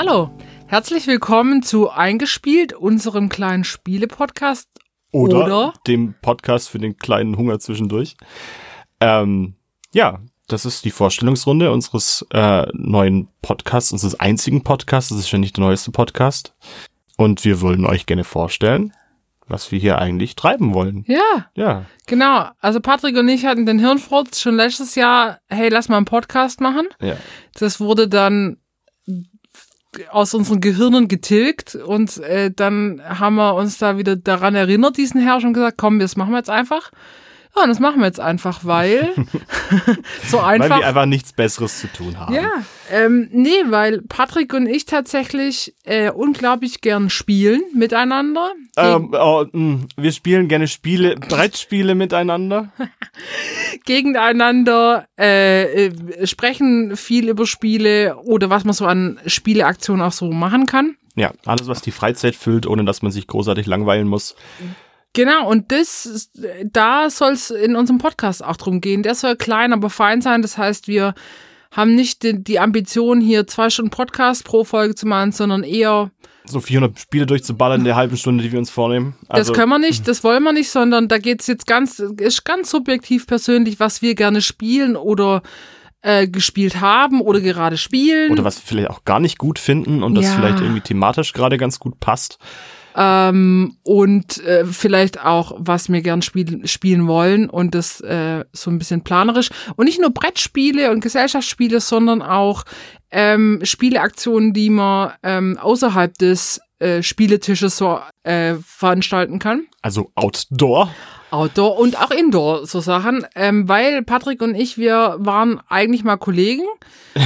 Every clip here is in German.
Hallo, herzlich willkommen zu Eingespielt, unserem kleinen Spiele-Podcast. Oder, Oder, dem Podcast für den kleinen Hunger zwischendurch. Ähm, ja, das ist die Vorstellungsrunde unseres äh, neuen Podcasts, unseres einzigen Podcasts. Das ist ja nicht der neueste Podcast. Und wir wollen euch gerne vorstellen, was wir hier eigentlich treiben wollen. Ja. Ja. Genau. Also Patrick und ich hatten den Hirnfurz schon letztes Jahr, hey, lass mal einen Podcast machen. Ja. Das wurde dann aus unseren Gehirnen getilgt und äh, dann haben wir uns da wieder daran erinnert, diesen Herrscher, und gesagt, komm, das machen wir jetzt einfach. Ja, und das machen wir jetzt einfach, weil so einfach. Weil wir einfach nichts Besseres zu tun haben. Ja, ähm, nee, weil Patrick und ich tatsächlich äh, unglaublich gern spielen miteinander. Ähm, oh, mh, wir spielen gerne Spiele, Brettspiele miteinander. Gegeneinander, äh, äh, sprechen viel über Spiele oder was man so an Spieleaktionen auch so machen kann. Ja, alles, was die Freizeit füllt, ohne dass man sich großartig langweilen muss. Genau, und das, da soll es in unserem Podcast auch drum gehen. Der soll klein, aber fein sein. Das heißt, wir haben nicht die, die Ambition, hier zwei Stunden Podcast pro Folge zu machen, sondern eher so 400 Spiele durchzuballern in der halben Stunde, die wir uns vornehmen. Also, das können wir nicht, das wollen wir nicht, sondern da geht's jetzt ganz, ist ganz subjektiv persönlich, was wir gerne spielen oder äh, gespielt haben oder gerade spielen. Oder was wir vielleicht auch gar nicht gut finden und das ja. vielleicht irgendwie thematisch gerade ganz gut passt. Ähm, und äh, vielleicht auch, was wir gern spiel spielen wollen und das äh, so ein bisschen planerisch. Und nicht nur Brettspiele und Gesellschaftsspiele, sondern auch ähm, Spieleaktionen, die man ähm, außerhalb des äh, Spieletisches so äh, veranstalten kann. Also Outdoor. Outdoor und auch Indoor, so Sachen, ähm, weil Patrick und ich, wir waren eigentlich mal Kollegen.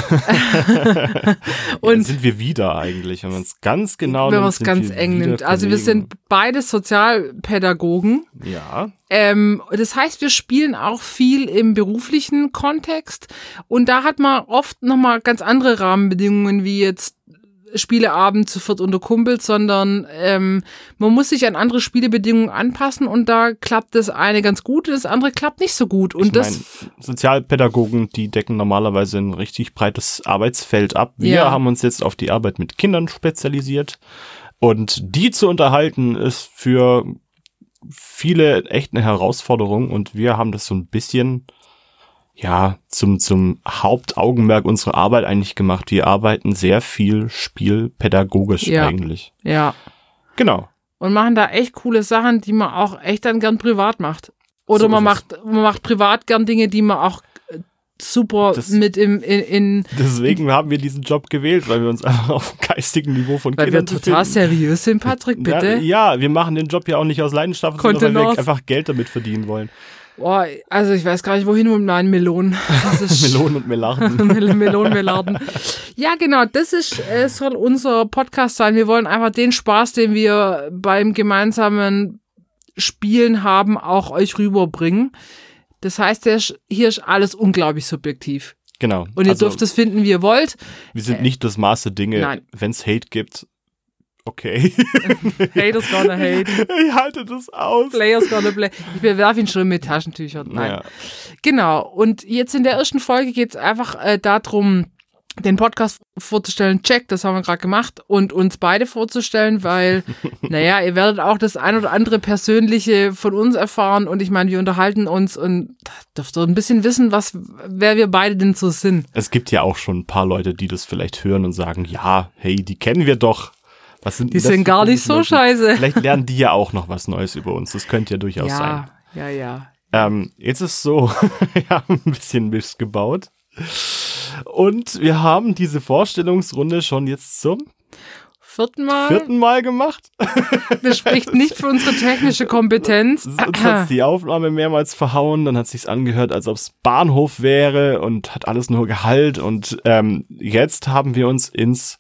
und ja, sind wir wieder eigentlich, wenn man es ganz genau Wenn man es ganz eng nimmt. Also wir sind beide Sozialpädagogen. Ja. Ähm, das heißt, wir spielen auch viel im beruflichen Kontext und da hat man oft nochmal ganz andere Rahmenbedingungen wie jetzt Spieleabend zu viert unter Kumpels, sondern ähm, man muss sich an andere Spielebedingungen anpassen und da klappt das eine ganz gut, das andere klappt nicht so gut. Und ich das mein, Sozialpädagogen, die decken normalerweise ein richtig breites Arbeitsfeld ab. Wir ja. haben uns jetzt auf die Arbeit mit Kindern spezialisiert und die zu unterhalten ist für viele echt eine Herausforderung und wir haben das so ein bisschen ja, zum, zum Hauptaugenmerk unserer Arbeit eigentlich gemacht. Wir arbeiten sehr viel spielpädagogisch ja. eigentlich. Ja. Genau. Und machen da echt coole Sachen, die man auch echt dann gern privat macht. Oder so man macht, man macht privat gern Dinge, die man auch äh, super das, mit im, in, in Deswegen haben wir diesen Job gewählt, weil wir uns einfach auf geistigen Niveau von weil Kindern Weil wir total seriös sind, Patrick, bitte. Ja, ja, wir machen den Job ja auch nicht aus Leidenschaft, sondern weil wir einfach Geld damit verdienen wollen. Boah, also ich weiß gar nicht, wohin mit meinen Melonen. Melonen und Melarden. Melonen, Melarden. Ja, genau, das ist, äh, soll unser Podcast sein. Wir wollen einfach den Spaß, den wir beim gemeinsamen Spielen haben, auch euch rüberbringen. Das heißt, hier ist alles unglaublich subjektiv. Genau. Und ihr also, dürft es finden, wie ihr wollt. Wir sind nicht das Maß der Dinge. Wenn es Hate gibt, Okay. Haters gonna hate. Ich halte das aus. Players gonna play. Ich bewerfe ihn schon mit Taschentüchern. Nein. Ja. Genau. Und jetzt in der ersten Folge geht es einfach äh, darum, den Podcast vorzustellen. Check, das haben wir gerade gemacht. Und uns beide vorzustellen, weil, naja, ihr werdet auch das ein oder andere Persönliche von uns erfahren. Und ich meine, wir unterhalten uns und dürft ihr ein bisschen wissen, was, wer wir beide denn so sind. Es gibt ja auch schon ein paar Leute, die das vielleicht hören und sagen, ja, hey, die kennen wir doch. Was sind die sind gar nicht so scheiße. Vielleicht lernen die ja auch noch was Neues über uns. Das könnte ja durchaus ja, sein. Ja, ja. Ähm, jetzt ist so, wir haben ein bisschen Mist gebaut. Und wir haben diese Vorstellungsrunde schon jetzt zum vierten Mal, vierten Mal gemacht. Das spricht nicht für unsere technische Kompetenz. Uns hat die Aufnahme mehrmals verhauen, dann hat sich's angehört, als ob es Bahnhof wäre und hat alles nur Gehalt. Und ähm, jetzt haben wir uns ins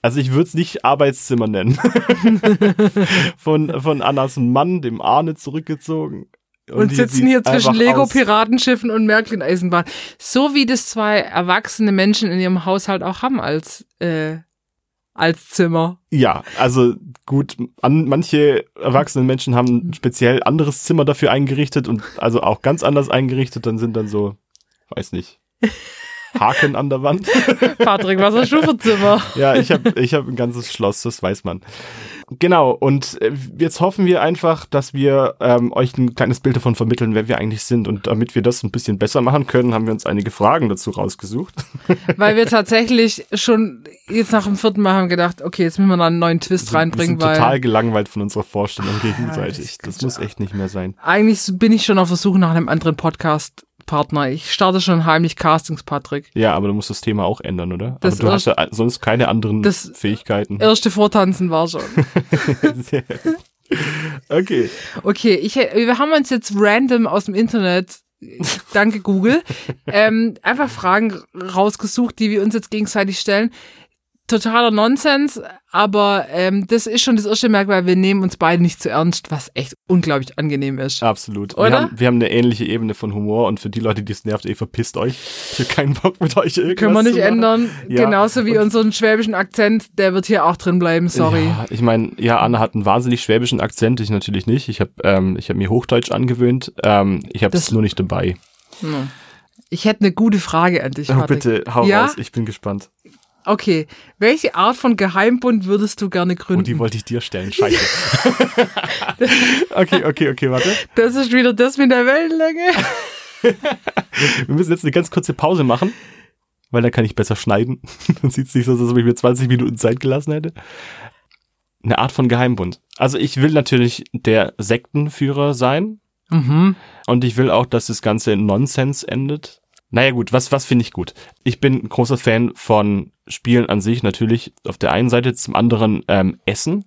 also ich würde es nicht Arbeitszimmer nennen. von, von Annas Mann, dem Arne, zurückgezogen. Und, und sitzen hier zwischen Lego-Piratenschiffen und Märklin-Eisenbahn. So wie das zwei erwachsene Menschen in ihrem Haushalt auch haben als, äh, als Zimmer. Ja, also gut, an, manche erwachsene Menschen haben ein speziell anderes Zimmer dafür eingerichtet und also auch ganz anders eingerichtet, dann sind dann so, weiß nicht. Haken an der Wand. Patrick, was hast du für Zimmer? Ja, ich habe ich hab ein ganzes Schloss, das weiß man. Genau, und äh, jetzt hoffen wir einfach, dass wir ähm, euch ein kleines Bild davon vermitteln, wer wir eigentlich sind. Und damit wir das ein bisschen besser machen können, haben wir uns einige Fragen dazu rausgesucht. Weil wir tatsächlich schon jetzt nach dem vierten Mal haben gedacht, okay, jetzt müssen wir da einen neuen Twist reinbringen. Wir sind weil total gelangweilt von unserer Vorstellung gegenseitig. Das muss echt nicht mehr sein. Eigentlich bin ich schon auf der Suche nach einem anderen Podcast. Partner. Ich starte schon heimlich Castings, Patrick. Ja, aber du musst das Thema auch ändern, oder? Das aber du hast ja sonst keine anderen das Fähigkeiten. Erste Vortanzen war schon. okay. Okay, ich, wir haben uns jetzt random aus dem Internet, danke Google, ähm, einfach Fragen rausgesucht, die wir uns jetzt gegenseitig stellen totaler Nonsens, aber ähm, das ist schon das erste Merkmal, wir nehmen uns beide nicht zu ernst, was echt unglaublich angenehm ist. Absolut. Oder? Wir haben, wir haben eine ähnliche Ebene von Humor und für die Leute, die es nervt, ey, verpisst euch. Ich habe keinen Bock mit euch irgendwas Können wir nicht ändern. Ja. Genauso wie Und- unseren schwäbischen Akzent, der wird hier auch drin bleiben, sorry. Ja, ich meine, ja, Anna hat einen wahnsinnig schwäbischen Akzent, ich natürlich nicht. Ich habe ähm, ich hab mir Hochdeutsch angewöhnt. Ähm, ich habe es nur nicht dabei. Hm. Ich hätte eine gute Frage an dich, Oh, bitte, hau Ja? raus, ich bin gespannt. Okay, welche Art von Geheimbund würdest du gerne gründen? Oh, die wollte ich dir stellen, scheiße. okay, okay, okay, warte. das ist wieder das mit der Wellenlänge. Wir müssen jetzt eine ganz kurze Pause machen, weil dann kann ich besser schneiden. dann sieht es nicht so aus, als ob ich mir 20 Minuten Zeit gelassen hätte. Eine Art von Geheimbund. Also ich will natürlich der Sektenführer sein Mhm. und ich will auch, dass das Ganze in Nonsens endet. Naja gut, was, was finde ich gut? Ich bin ein großer Fan von Spielen an sich, natürlich auf der einen Seite, zum anderen ähm, Essen.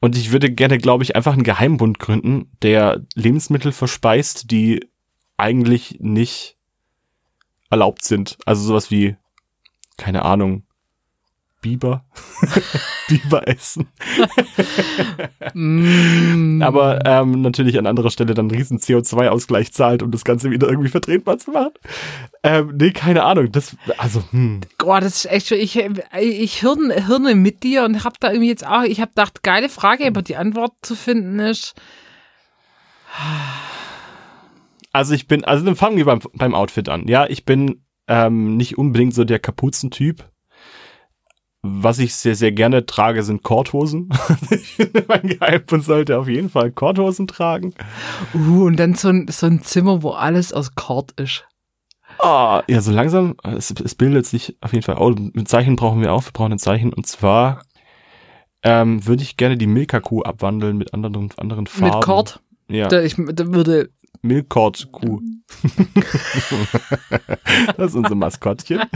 Und ich würde gerne, glaube ich, einfach einen Geheimbund gründen, der Lebensmittel verspeist, die eigentlich nicht erlaubt sind. Also sowas wie, keine Ahnung, Biber. Biber essen. Mm. Aber ähm, natürlich an anderer Stelle dann einen riesen CO2-Ausgleich zahlt, um das Ganze wieder irgendwie vertretbar zu machen. Ähm, nee, keine Ahnung. Das, also, hm. Boah, das ist echt schon, ich, ich hirne, hirne mit dir und hab da irgendwie jetzt auch, ich hab gedacht, geile Frage, aber die Antwort zu finden ist, Also ich bin, also dann fangen wir beim, beim Outfit an. Ja, ich bin ähm, nicht unbedingt so der Kapuzentyp. Was ich sehr, sehr gerne trage, sind Korthosen. ich finde, mein Geheimbund sollte auf jeden Fall Korthosen tragen. uh, und dann so ein, so ein Zimmer, wo alles aus Kord ist. Ah, ja, so langsam, es, es bildet sich auf jeden Fall. Oh, ein Zeichen brauchen wir auch. Wir brauchen ein Zeichen. Und zwar ähm, würde ich gerne die Milka-Kuh abwandeln mit anderen, anderen Farben. Mit Kord. Ja, Da, ich, da würde, Milkord-Kuh. das ist unser Maskottchen.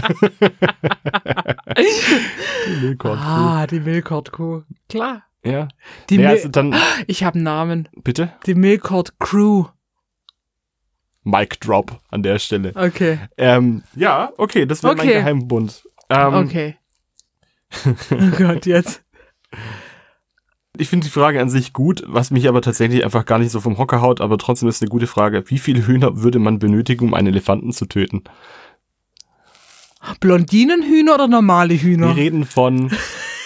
die Milkord-Kuh. ah, die Milkord-Kuh. Klar. Ja. Die ja, Mil also dann, ich habe einen Namen. bitte? Die Milkord Crew. Mic Drop an der Stelle. Okay. Ähm, ja, okay, das mein Okay. Geheimbund. Ähm, Okay. oh Gott, jetzt. Ich finde die Frage an sich gut, was mich aber tatsächlich einfach gar nicht so vom Hocker haut, aber trotzdem ist eine gute Frage. Wie viele Hühner würde man benötigen, um einen Elefanten zu töten? Blondinenhühner oder normale Wir Hühner? reden von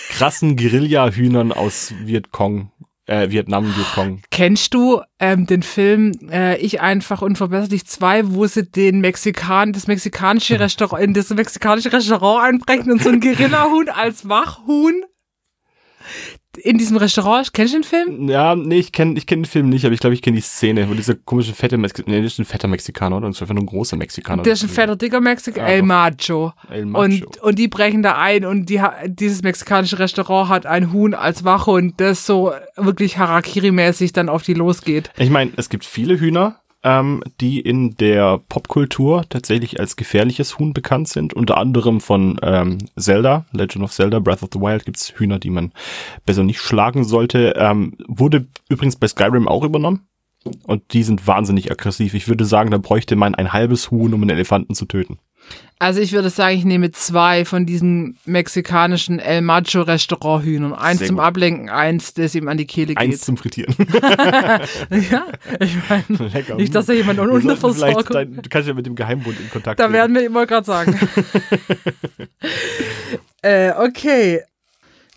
krassen Guerilla-Hühnern aus Vietcong, äh, Vietnam, Vietcong. Kennst du ähm, den Film äh, Ich einfach unverbesserlich 2, wo sie den Mexikan, das mexikanische Restaurant, in das mexikanische Restaurant einbrechen und so ein Guerillahuhn als Wachhuhn in diesem Restaurant? Kennst du den Film? Ja, nee, ich kenne ich kenn den Film nicht, aber ich glaube, ich kenne die Szene, wo dieser komische fette Mexikaner, nee, das ist ein fetter Mexikaner, oder? Das ist einfach nur ein großer Mexikaner. Der ist ein fetter, dicker Mexikaner, Ja, El. Macho. El Macho. Und, und die brechen da ein und die, dieses mexikanische Restaurant hat ein Huhn als Wachhund, das so wirklich Harakiri-mäßig dann auf die losgeht. Ich meine, es gibt viele Hühner, ähm, die in der Popkultur tatsächlich als gefährliches Huhn bekannt sind. Unter anderem von ähm, Zelda, Legend of Zelda, Breath of the Wild gibt's Hühner, die man besser nicht schlagen sollte. Ähm, wurde übrigens bei Skyrim auch übernommen. Und die sind wahnsinnig aggressiv. Ich würde sagen, da bräuchte man ein halbes Huhn, um einen Elefanten zu töten. Also ich würde sagen, ich nehme zwei von diesen mexikanischen El Macho Restauranthühnern. Eins Sehr zum gut. Ablenken, eins, das ihm an die Kehle geht. Eins zum Frittieren. ja, ich meine, nicht, dass da jemand dein, Du kannst ja mit dem Geheimbund in Kontakt Da treten. werden wir immer gerade sagen. äh, okay.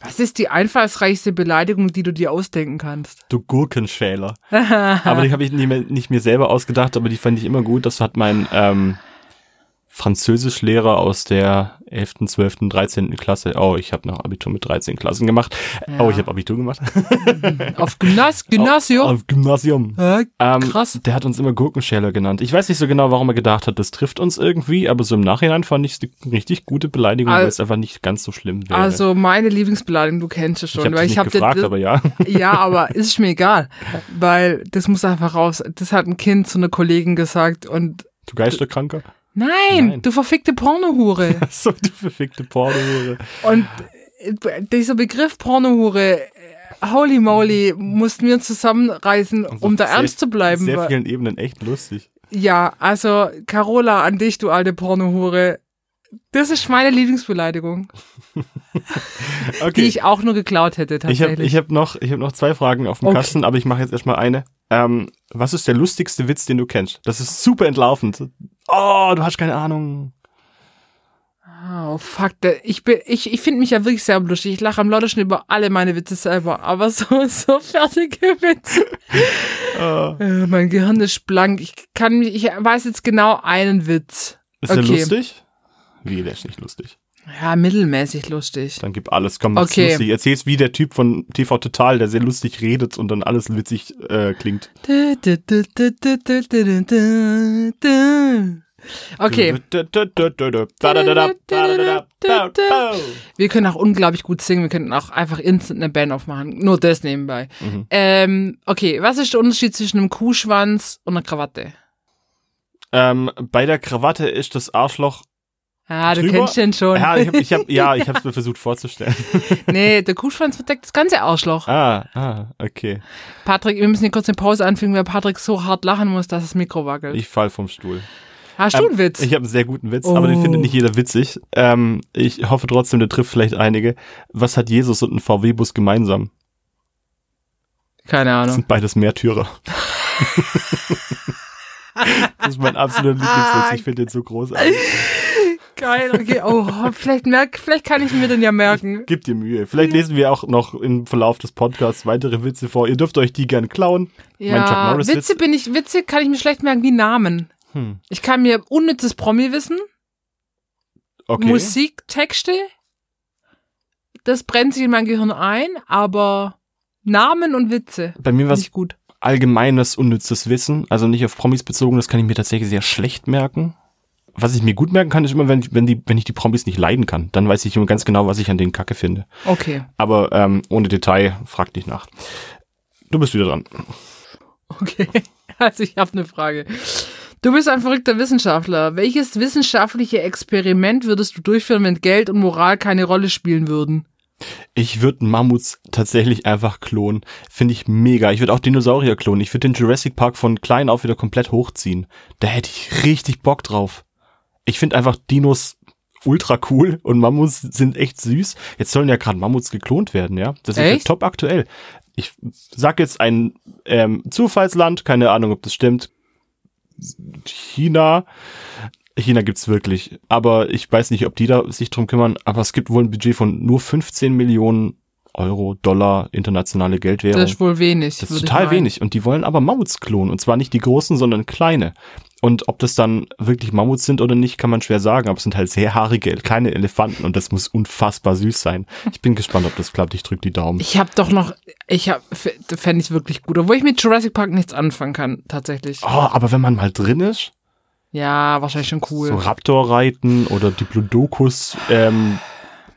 Was ist die einfallsreichste Beleidigung, die du dir ausdenken kannst? Du Gurkenschäler. aber die habe ich nicht, mehr, nicht mir selber ausgedacht, aber die fand ich immer gut. Das hat mein ähm, Französischlehrer aus der 11., 12., 13. Klasse. Oh, ich habe noch Abitur mit 13 Klassen gemacht. Ja. Oh, ich habe Abitur gemacht. Auf Gymnas Gymnasium? Auf, auf Gymnasium. Ähm, krass. Der hat uns immer Gurkenschäler genannt. Ich weiß nicht so genau, warum er gedacht hat, das trifft uns irgendwie, aber so im Nachhinein fand ich es eine richtig gute Beleidigung, also, weil es einfach nicht ganz so schlimm wäre. Also meine Lieblingsbeleidigung, du kennst es schon. Ich habe ich hab gefragt, das, aber ja. Ja, aber ist mir egal, weil das muss einfach raus. Das hat ein Kind zu einer Kollegin gesagt und Du Geisterkranker? Nein, Nein, du verfickte Pornohure. so, du verfickte Pornohure. Und äh, dieser Begriff Pornohure, äh, holy moly, mussten wir zusammenreißen, also um da sehr, ernst zu bleiben. Sehr vielen Ebenen echt lustig. Ja, also Carola, an dich, du alte Pornohure. Das ist meine Lieblingsbeleidigung. okay. Die ich auch nur geklaut hätte, tatsächlich. Ich habe hab noch, hab noch zwei Fragen auf dem okay. Kasten, aber ich mache jetzt erstmal eine. Ähm, was ist der lustigste Witz, den du kennst? Das ist super entlaufend. Oh, du hast keine Ahnung. Oh, fuck. Ich, bin, ich, ich finde mich ja wirklich sehr lustig. Ich lache am lautesten über alle meine Witze selber. Aber so, so fertige Witze. Oh. Mein Gehirn ist blank. Ich kann mich, ich weiß jetzt genau einen Witz. Ist okay. der lustig? Wie, der ist nicht lustig. Ja, mittelmäßig lustig. Dann gib alles, komm, mach's okay. lustig. Erzähl's wie der Typ von TV Total, der sehr lustig redet und dann alles witzig äh, klingt. Okay. Wir können auch unglaublich gut singen. Wir könnten auch einfach instant eine Band aufmachen. Nur das nebenbei. Mhm. Ähm, okay, was ist der Unterschied zwischen einem Kuhschwanz und einer Krawatte? Ähm, bei der Krawatte ist das Arschloch Ah, du kennst den schon. Ja, ich hab, ich hab, ja, ich habe es mir versucht vorzustellen. nee, der Kuhschwanz verdeckt das ganze Arschloch. Ah, ah, okay. Patrick, wir müssen hier kurz eine Pause anfügen, weil Patrick so hart lachen muss, dass das Mikro wackelt. Ich fall vom Stuhl. Hast du einen ähm, Witz? Ich habe einen sehr guten Witz, oh. aber den findet nicht jeder witzig. Ähm, ich hoffe trotzdem, der trifft vielleicht einige. Was hat Jesus und ein VW-Bus gemeinsam? Keine Ahnung. Das sind beides Märtyrer. das ist mein absoluter Lieblingswitz. Ich finde den so großartig. Geil, okay. Oh, vielleicht, merk, vielleicht kann ich mir den ja merken. Gib dir Mühe. Vielleicht lesen wir auch noch im Verlauf des Podcasts weitere Witze vor. Ihr dürft euch die gern klauen. Ja, Witze Witz. bin ich, Witze kann ich mir schlecht merken wie Namen. Hm. Ich kann mir unnützes Promi-Wissen, okay. Musiktexte, das brennt sich in mein Gehirn ein, aber Namen und Witze. Bei mir war es gut. Allgemeines unnützes Wissen, also nicht auf Promis bezogen, das kann ich mir tatsächlich sehr schlecht merken was ich mir gut merken kann, ist immer, wenn ich, wenn, die, wenn ich die Promis nicht leiden kann. Dann weiß ich immer ganz genau, was ich an denen kacke finde. Okay. Aber ähm, ohne Detail, frag dich nach. Du bist wieder dran. Okay, also ich habe eine Frage. Du bist ein verrückter Wissenschaftler. Welches wissenschaftliche Experiment würdest du durchführen, wenn Geld und Moral keine Rolle spielen würden? Ich würde Mammuts tatsächlich einfach klonen. Finde ich mega. Ich würde auch Dinosaurier klonen. Ich würde den Jurassic Park von klein auf wieder komplett hochziehen. Da hätte ich richtig Bock drauf ich finde einfach Dinos ultra cool und Mammuts sind echt süß. Jetzt sollen ja gerade Mammuts geklont werden, ja. Das ist ja top aktuell. Ich sag jetzt ein ähm, Zufallsland, keine Ahnung, ob das stimmt. China. China gibt's wirklich, aber ich weiß nicht, ob die da sich drum kümmern, aber es gibt wohl ein Budget von nur 15 Millionen Euro, Dollar, internationale Geldwährung. Das ist wohl wenig. Das ist total wenig. Und die wollen aber Mammuts klonen. Und zwar nicht die großen, sondern kleine. Und ob das dann wirklich Mammuts sind oder nicht, kann man schwer sagen, aber es sind halt sehr haarige, kleine Elefanten und das muss unfassbar süß sein. Ich bin gespannt, ob das klappt. Ich drück die Daumen. Ich habe doch noch, ich hab, fände ich wirklich gut, obwohl ich mit Jurassic Park nichts anfangen kann, tatsächlich. Oh, aber wenn man mal drin ist. Ja, wahrscheinlich schon cool. So Raptor reiten oder Diplodocus, ähm,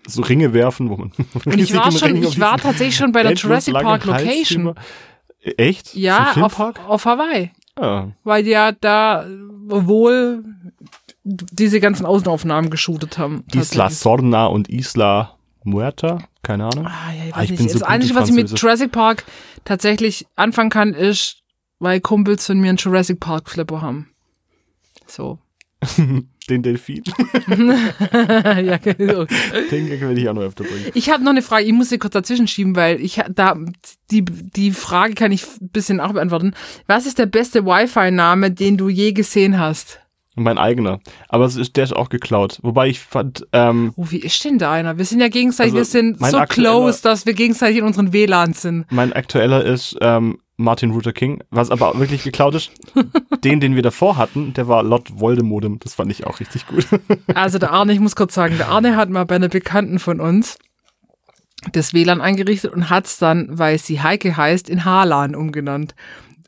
so Ringe werfen, wo man. Und ich war schon, ich war tatsächlich schon bei der Jurassic Park Location. Echt? Ja, auf, auf Hawaii. Ah. Weil die ja da wohl diese ganzen Außenaufnahmen geshootet haben. Isla Sorna und Isla Muerta, keine Ahnung. Ah, ja, ich, ah, ich bin so das Einzige, was ich mit Jurassic Park tatsächlich anfangen kann, ist, weil Kumpels von mir einen Jurassic Park Flipper haben. So. Den Delfin. ja, genau. Den werde ich auch noch öfter bringen. Ich habe noch eine Frage, ich muss sie kurz dazwischen schieben, weil ich da die, die Frage kann ich ein bisschen auch beantworten. Was ist der beste Wi-Fi-Name, den du je gesehen hast? Mein eigener. Aber ist, der ist auch geklaut. Wobei ich fand. Ähm, oh, wie ist denn da einer? Wir sind ja gegenseitig, also wir sind so close, dass wir gegenseitig in unseren WLAN sind. Mein aktueller ist ähm, Martin Luther King, was aber wirklich geklaut ist. den, den wir davor hatten, der war Lord Voldemodem. Das fand ich auch richtig gut. also der Arne, ich muss kurz sagen, der Arne hat mal bei einer Bekannten von uns das WLAN eingerichtet und hat es dann, weil sie Heike heißt, in Harlan umgenannt.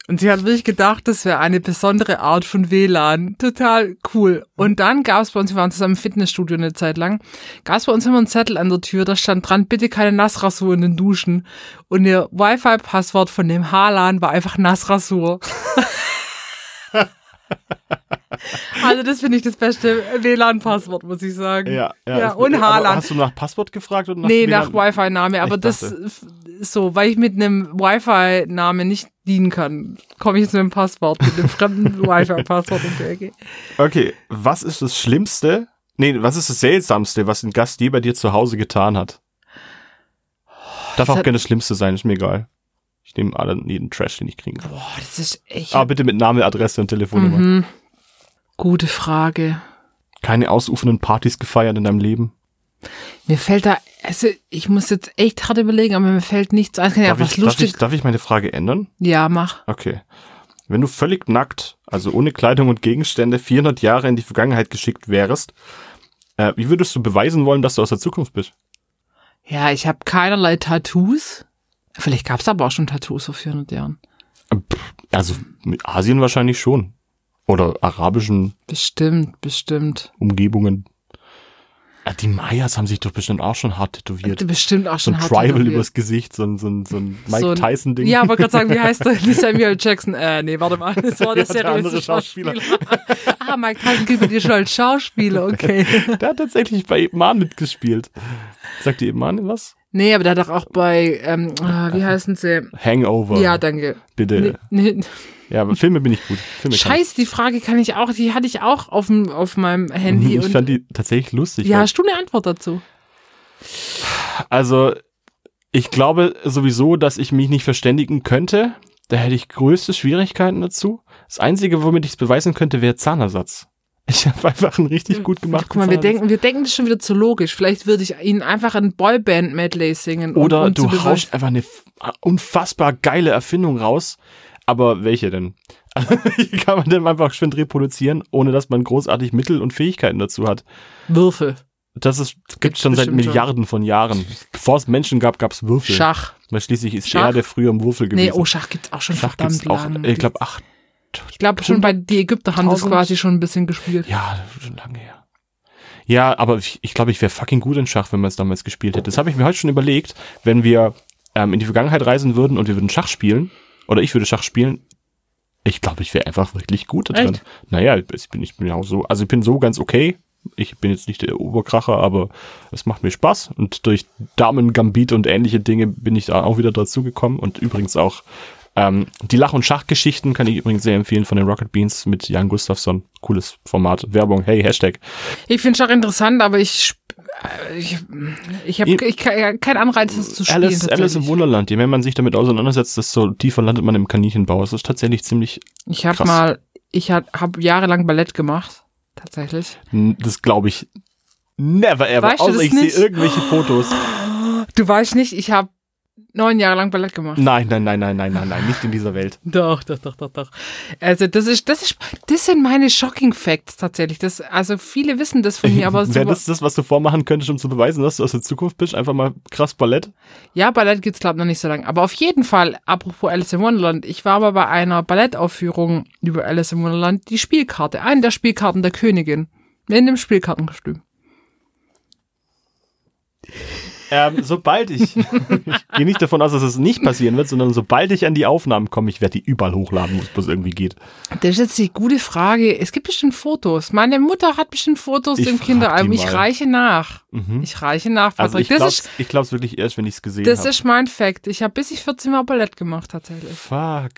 Und sie hat wirklich gedacht, das wäre eine besondere Art von WLAN. Total cool. Und dann gab es bei uns, wir waren zusammen im Fitnessstudio eine Zeit lang, gab es bei uns immer einen Zettel an der Tür, da stand dran, bitte keine Nassrasur in den Duschen. Und ihr Wi-Fi-Passwort von dem Harlan war einfach Nassrasur. Also das finde ich das beste WLAN-Passwort, muss ich sagen. Ja, ja. ja und Haaland. Hast du nach Passwort gefragt oder nach Nee, WLAN? nach Wi-Fi-Name, aber das so, weil ich mit einem Wi-Fi-Name nicht dienen kann, komme ich jetzt mit dem Passwort, mit dem fremden Wi-Fi-Passwort um die Ecke. Okay, was ist das Schlimmste, nee, was ist das Seltsamste, was ein Gast je bei dir zu Hause getan hat? Darf das auch gerne das Schlimmste sein, ist mir egal. Ich nehme alle jeden Trash, den ich kriegen kann. Boah, das ist echt. Aber bitte mit Name, Adresse und Telefonnummer. Mhm. Gute Frage. Keine ausufernden Partys gefeiert in deinem Leben? Mir fällt da, also ich muss jetzt echt hart überlegen, aber mir fällt nichts ein. Ja, was ich, lustig. Darf ich, darf ich meine Frage ändern? Ja, mach. Okay. Wenn du völlig nackt, also ohne Kleidung und Gegenstände, 400 Jahre in die Vergangenheit geschickt wärst, äh, wie würdest du beweisen wollen, dass du aus der Zukunft bist? Ja, ich habe keinerlei Tattoos. Vielleicht gab es aber auch schon Tattoos vor 400 Jahren. Also mit Asien wahrscheinlich schon. Oder arabischen. Bestimmt, bestimmt. Umgebungen. Ja, die Mayas haben sich doch bestimmt auch schon hart tätowiert. Bestimmt auch schon so ein hart Tribal tätowiert. übers Gesicht, so ein, so ein, so ein Mike so Tyson-Ding. Ja, aber gerade sagen, wie heißt der? Nicht Samuel Jackson. Äh, nee, warte mal. Das war der, der seriöse Schauspieler. Schauspieler. ah, Mike Tyson gilt bei dir schon als Schauspieler, okay. der hat tatsächlich bei Eman mitgespielt. Sagt dir Eman was? Nee, aber der hat doch auch bei, ähm, ah, wie heißen sie? Hangover. Ja, danke. Bitte. Nee, nee. Ja, aber Filme bin ich gut. Filme Scheiße, die Frage kann ich auch, die hatte ich auch auf, dem, auf meinem Handy. Ich fand die tatsächlich lustig. Ja, hast du eine Antwort dazu? Also, ich glaube sowieso, dass ich mich nicht verständigen könnte. Da hätte ich größte Schwierigkeiten dazu. Das Einzige, womit ich es beweisen könnte, wäre Zahnersatz. Ich habe einfach einen richtig gut gemacht. Guck mal, wir denken, wir denken das schon wieder zu logisch. Vielleicht würde ich ihnen einfach ein Boyband-Medley singen. Oder um, um du haust einfach eine unfassbar geile Erfindung raus. Aber welche denn? Die kann man dann einfach schön reproduzieren, ohne dass man großartig Mittel und Fähigkeiten dazu hat. Würfel. Das ist, gibt schon seit Milliarden von Jahren. Bevor es Menschen gab, gab es Würfel. Schach. Weil schließlich ist Schach. Erde früher im Würfel gewesen. Nee, oh, Schach gibt's auch schon Schach verdammt gibt's lang. Auch, ich glaube, acht ich glaube schon bei die Ägypter haben das quasi schon ein bisschen gespielt. Ja, schon lange her. Ja, aber ich, ich glaube, ich wäre fucking gut in Schach, wenn man es damals gespielt hätte. Das habe ich mir heute schon überlegt, wenn wir ähm, in die Vergangenheit reisen würden und wir würden Schach spielen, oder ich würde Schach spielen, ich glaube, ich wäre einfach wirklich gut da drin. Naja, ich bin, ich bin ja auch so, also ich bin so ganz okay. Ich bin jetzt nicht der Oberkracher, aber es macht mir Spaß. Und durch Damen Gambit und ähnliche Dinge bin ich da auch wieder dazu gekommen. Und übrigens auch ähm, die Lach- und Schachgeschichten kann ich übrigens sehr empfehlen von den Rocket Beans mit Jan Gustafsson. Cooles Format. Werbung. Hey, Hashtag. Ich finde Schach interessant, aber ich ich, ich habe ich, kein Anreiz, es zu spielen. Alice, Alice im Wunderland, je mehr man sich damit auseinandersetzt, desto tiefer landet man im Kaninchenbau. Es ist tatsächlich ziemlich. Ich habe mal, ich habe hab jahrelang Ballett gemacht. Tatsächlich. Das glaube ich never ever. Weißt außer ich sehe irgendwelche Fotos. Du weißt nicht, ich habe neun Jahre lang Ballett gemacht. Nein, nein, nein, nein, nein, nein, nein, nicht in dieser Welt. Doch, doch, doch, doch, doch. Also das ist, das ist, das sind meine Shocking Facts tatsächlich. Das, also viele wissen das von mir, aber so. Wäre das das, was du vormachen könntest, um zu beweisen, dass du aus der Zukunft bist? Einfach mal krass Ballett? Ja, Ballett gibt's glaube ich noch nicht so lange. Aber auf jeden Fall, apropos Alice in Wonderland, ich war aber bei einer Ballettaufführung über Alice in Wonderland, die Spielkarte, eine der Spielkarten der Königin. In dem Spielkartenkostüm. Ähm, sobald ich, ich gehe nicht davon aus, dass es nicht passieren wird, sondern sobald ich an die Aufnahmen komme, ich werde die überall hochladen, wo es bloß irgendwie geht. Das ist jetzt die gute Frage. Es gibt bestimmt Fotos. Meine Mutter hat bestimmt Fotos ich im Kinderalbum. Ich reiche nach. Mhm. Ich reiche nach, Patrick. Also ich glaube es wirklich erst, wenn ich es gesehen habe. Das hab. ist mein Fact. Ich habe bis ich 14 Mal Ballett gemacht, tatsächlich. Fuck.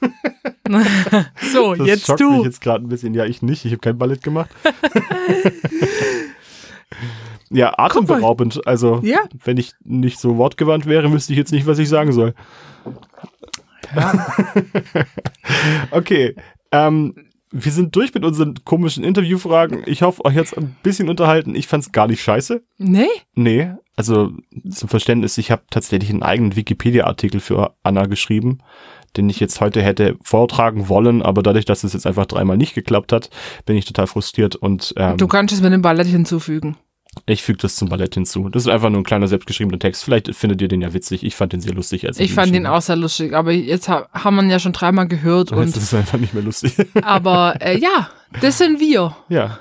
so, das jetzt schockt du. mich jetzt gerade ein bisschen. Ja, ich nicht. Ich habe kein Ballett gemacht. Ja, atemberaubend. Also, ja. wenn ich nicht so wortgewandt wäre, wüsste ich jetzt nicht, was ich sagen soll. Ja. okay. Ähm, wir sind durch mit unseren komischen Interviewfragen. Ich hoffe, euch jetzt ein bisschen unterhalten. Ich fand's gar nicht scheiße. Nee? Nee. Also zum Verständnis, ich habe tatsächlich einen eigenen Wikipedia-Artikel für Anna geschrieben, den ich jetzt heute hätte vortragen wollen, aber dadurch, dass es jetzt einfach dreimal nicht geklappt hat, bin ich total frustriert und ähm, Du kannst es mit dem Ballett hinzufügen. Ich füge das zum Ballett hinzu. Das ist einfach nur ein kleiner selbstgeschriebener Text. Vielleicht findet ihr den ja witzig. Ich fand den sehr lustig. Als ich fand den auch sehr lustig, aber jetzt ha haben wir ihn ja schon dreimal gehört. Und jetzt ist es einfach nicht mehr lustig. aber äh, ja, das sind wir. Ja.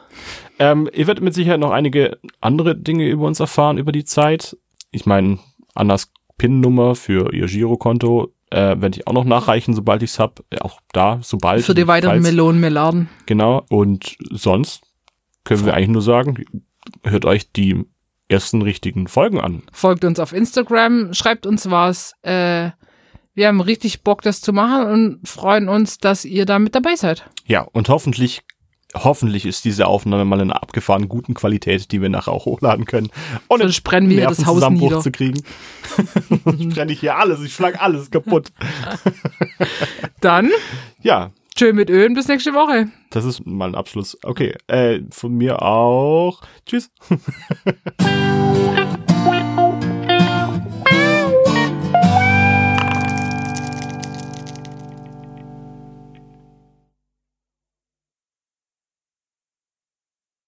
Ähm, ihr werdet mit Sicherheit noch einige andere Dinge über uns erfahren über die Zeit. Ich meine, Annas PIN-Nummer für ihr Girokonto äh, werde ich auch noch nachreichen, sobald ich es habe. Auch da, sobald. Für die weiteren. Melonen, Milliarden. Genau. Und sonst können wir eigentlich nur sagen, hört euch die ersten richtigen Folgen an. Folgt uns auf Instagram, schreibt uns was. Äh, wir haben richtig Bock, das zu machen und freuen uns, dass ihr da mit dabei seid. Ja, und hoffentlich hoffentlich ist diese Aufnahme mal in einer abgefahrenen guten Qualität, die wir nachher auch hochladen können. Und Sonst brennen wir das Haus nieder. zu kriegen. ich brenne hier alles, ich schlag alles kaputt. Dann ja, Tschö mit Öl, bis nächste Woche. Das ist mal ein Abschluss. Okay, äh, von mir auch. Tschüss.